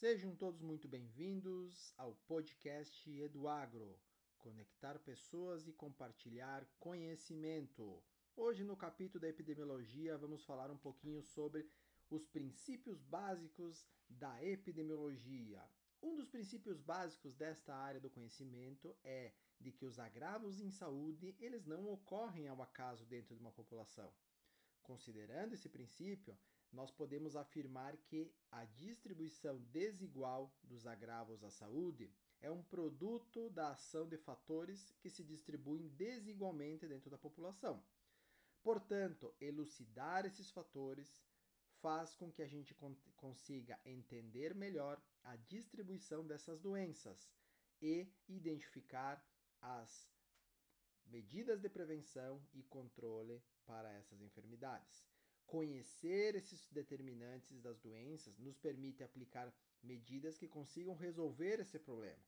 Sejam todos muito bem-vindos ao podcast Eduagro, conectar pessoas e compartilhar conhecimento. Hoje, no capítulo da epidemiologia, vamos falar um pouquinho sobre os princípios básicos da epidemiologia. Um dos princípios básicos desta área do conhecimento é de que os agravos em saúde eles não ocorrem ao acaso dentro de uma população. Considerando esse princípio, nós podemos afirmar que a distribuição desigual dos agravos à saúde é um produto da ação de fatores que se distribuem desigualmente dentro da população. Portanto, elucidar esses fatores faz com que a gente consiga entender melhor a distribuição dessas doenças e identificar as medidas de prevenção e controle para essas enfermidades. Conhecer esses determinantes das doenças nos permite aplicar medidas que consigam resolver esse problema.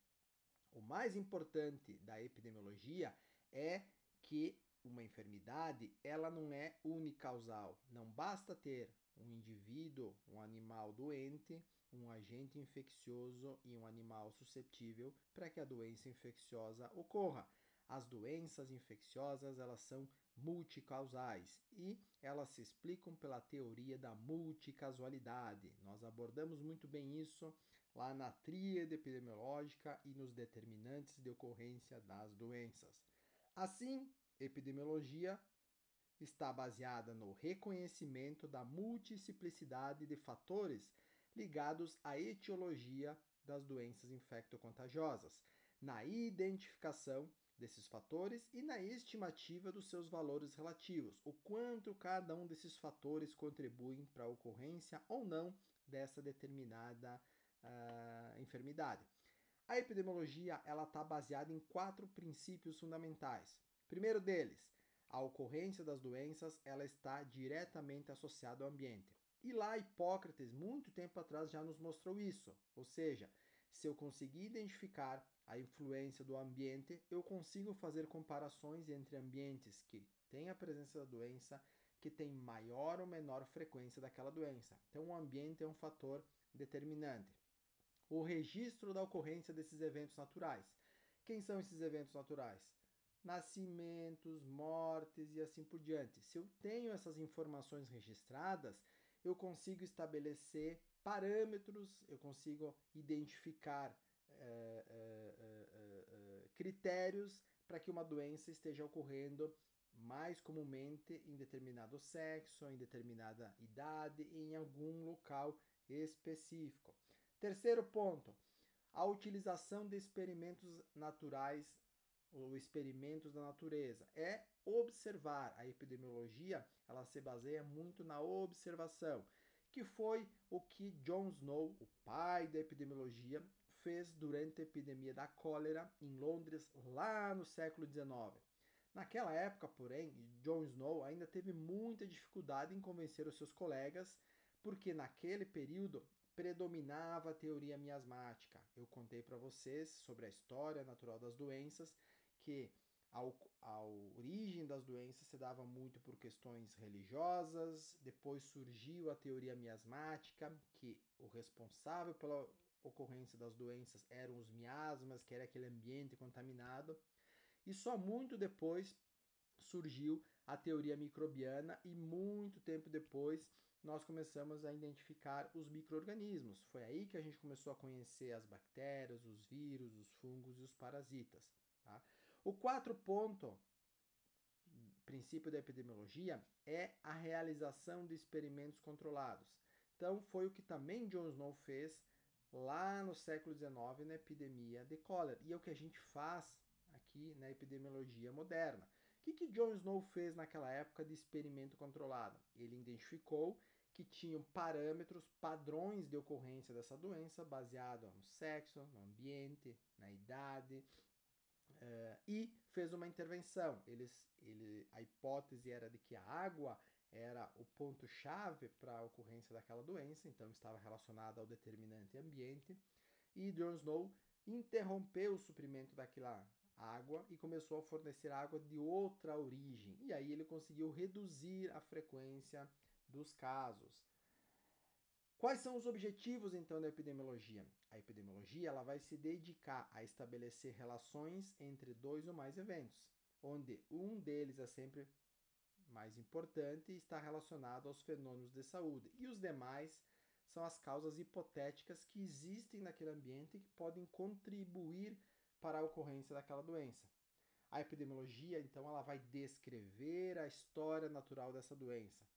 O mais importante da epidemiologia é que uma enfermidade ela não é unicausal. Não basta ter um indivíduo, um animal doente, um agente infeccioso e um animal suscetível para que a doença infecciosa ocorra. As doenças infecciosas elas são multicausais e elas se explicam pela teoria da multicasualidade. Nós abordamos muito bem isso lá na tríade epidemiológica e nos determinantes de ocorrência das doenças. Assim, epidemiologia está baseada no reconhecimento da multiplicidade de fatores ligados à etiologia das doenças infectocontagiosas, na identificação desses fatores e na estimativa dos seus valores relativos, o quanto cada um desses fatores contribuem para a ocorrência ou não dessa determinada uh, enfermidade. A epidemiologia ela está baseada em quatro princípios fundamentais. Primeiro deles, a ocorrência das doenças ela está diretamente associada ao ambiente. E lá Hipócrates, muito tempo atrás, já nos mostrou isso. Ou seja, se eu conseguir identificar a influência do ambiente, eu consigo fazer comparações entre ambientes que têm a presença da doença, que têm maior ou menor frequência daquela doença. Então, o ambiente é um fator determinante. O registro da ocorrência desses eventos naturais. Quem são esses eventos naturais? Nascimentos, mortes e assim por diante. Se eu tenho essas informações registradas, eu consigo estabelecer parâmetros, eu consigo identificar é, é, é, critérios para que uma doença esteja ocorrendo mais comumente em determinado sexo, em determinada idade, em algum local específico. Terceiro ponto, a utilização de experimentos naturais ou experimentos da natureza é observar. A epidemiologia, ela se baseia muito na observação que foi o que John Snow, o pai da epidemiologia, fez durante a epidemia da cólera em Londres, lá no século XIX. Naquela época, porém, John Snow ainda teve muita dificuldade em convencer os seus colegas, porque naquele período predominava a teoria miasmática. Eu contei para vocês sobre a história natural das doenças, que a origem das doenças se dava muito por questões religiosas, depois surgiu a teoria miasmática, que o responsável pela ocorrência das doenças eram os miasmas, que era aquele ambiente contaminado, e só muito depois surgiu a teoria microbiana e muito tempo depois nós começamos a identificar os microorganismos. Foi aí que a gente começou a conhecer as bactérias, os vírus, os fungos e os parasitas. Tá? O quarto ponto, princípio da epidemiologia, é a realização de experimentos controlados. Então, foi o que também John Snow fez lá no século XIX na epidemia de cólera. E é o que a gente faz aqui na epidemiologia moderna. O que, que John Snow fez naquela época de experimento controlado? Ele identificou que tinham parâmetros, padrões de ocorrência dessa doença baseado no sexo, no ambiente, na idade, Uh, e fez uma intervenção. Eles, ele, a hipótese era de que a água era o ponto-chave para a ocorrência daquela doença, então estava relacionada ao determinante ambiente. E John Snow interrompeu o suprimento daquela água e começou a fornecer água de outra origem. E aí ele conseguiu reduzir a frequência dos casos. Quais são os objetivos então da epidemiologia? A epidemiologia ela vai se dedicar a estabelecer relações entre dois ou mais eventos, onde um deles é sempre mais importante e está relacionado aos fenômenos de saúde, e os demais são as causas hipotéticas que existem naquele ambiente e que podem contribuir para a ocorrência daquela doença. A epidemiologia, então, ela vai descrever a história natural dessa doença,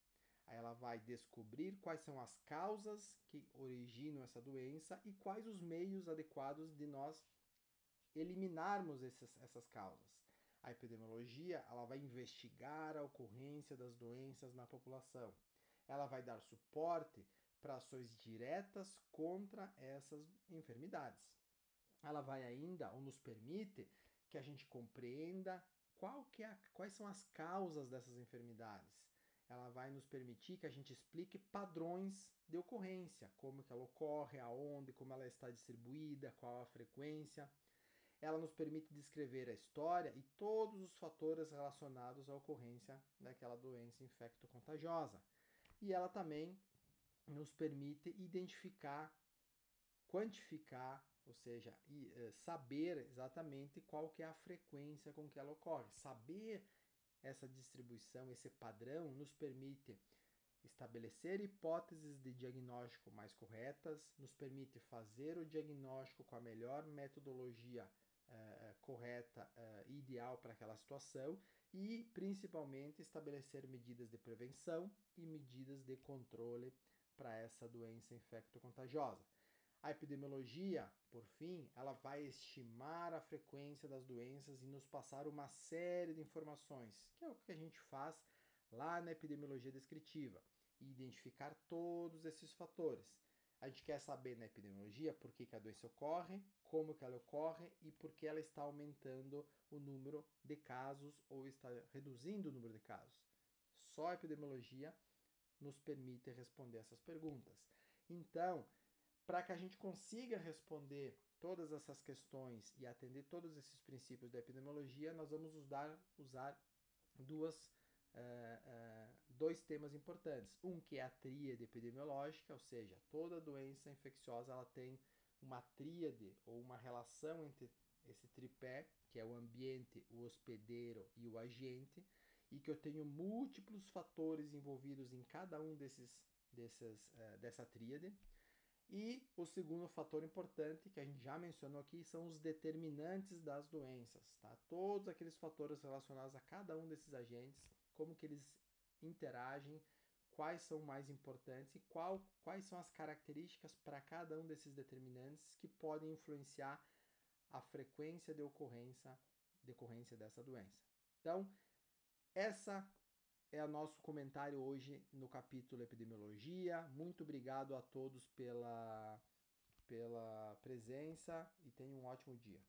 Aí ela vai descobrir quais são as causas que originam essa doença e quais os meios adequados de nós eliminarmos esses, essas causas. A epidemiologia ela vai investigar a ocorrência das doenças na população. Ela vai dar suporte para ações diretas contra essas enfermidades. Ela vai ainda, ou nos permite, que a gente compreenda qual que é, quais são as causas dessas enfermidades ela vai nos permitir que a gente explique padrões de ocorrência, como que ela ocorre, aonde, como ela está distribuída, qual a frequência. Ela nos permite descrever a história e todos os fatores relacionados à ocorrência daquela doença infecto-contagiosa. E ela também nos permite identificar, quantificar, ou seja, eh, saber exatamente qual que é a frequência com que ela ocorre, saber essa distribuição, esse padrão, nos permite estabelecer hipóteses de diagnóstico mais corretas, nos permite fazer o diagnóstico com a melhor metodologia uh, correta e uh, ideal para aquela situação e, principalmente, estabelecer medidas de prevenção e medidas de controle para essa doença infecto-contagiosa. A epidemiologia, por fim, ela vai estimar a frequência das doenças e nos passar uma série de informações, que é o que a gente faz lá na epidemiologia descritiva, e identificar todos esses fatores. A gente quer saber na epidemiologia por que, que a doença ocorre, como que ela ocorre e por que ela está aumentando o número de casos ou está reduzindo o número de casos. Só a epidemiologia nos permite responder essas perguntas. Então, para que a gente consiga responder todas essas questões e atender todos esses princípios da epidemiologia, nós vamos usar, usar duas, uh, uh, dois temas importantes. Um que é a tríade epidemiológica, ou seja, toda doença infecciosa ela tem uma tríade ou uma relação entre esse tripé, que é o ambiente, o hospedeiro e o agente, e que eu tenho múltiplos fatores envolvidos em cada um desses, desses, uh, dessa tríade. E o segundo fator importante que a gente já mencionou aqui são os determinantes das doenças, tá? Todos aqueles fatores relacionados a cada um desses agentes, como que eles interagem, quais são mais importantes e qual, quais são as características para cada um desses determinantes que podem influenciar a frequência de ocorrência, decorrência dessa doença. Então, essa é o nosso comentário hoje no capítulo Epidemiologia. Muito obrigado a todos pela, pela presença e tenham um ótimo dia.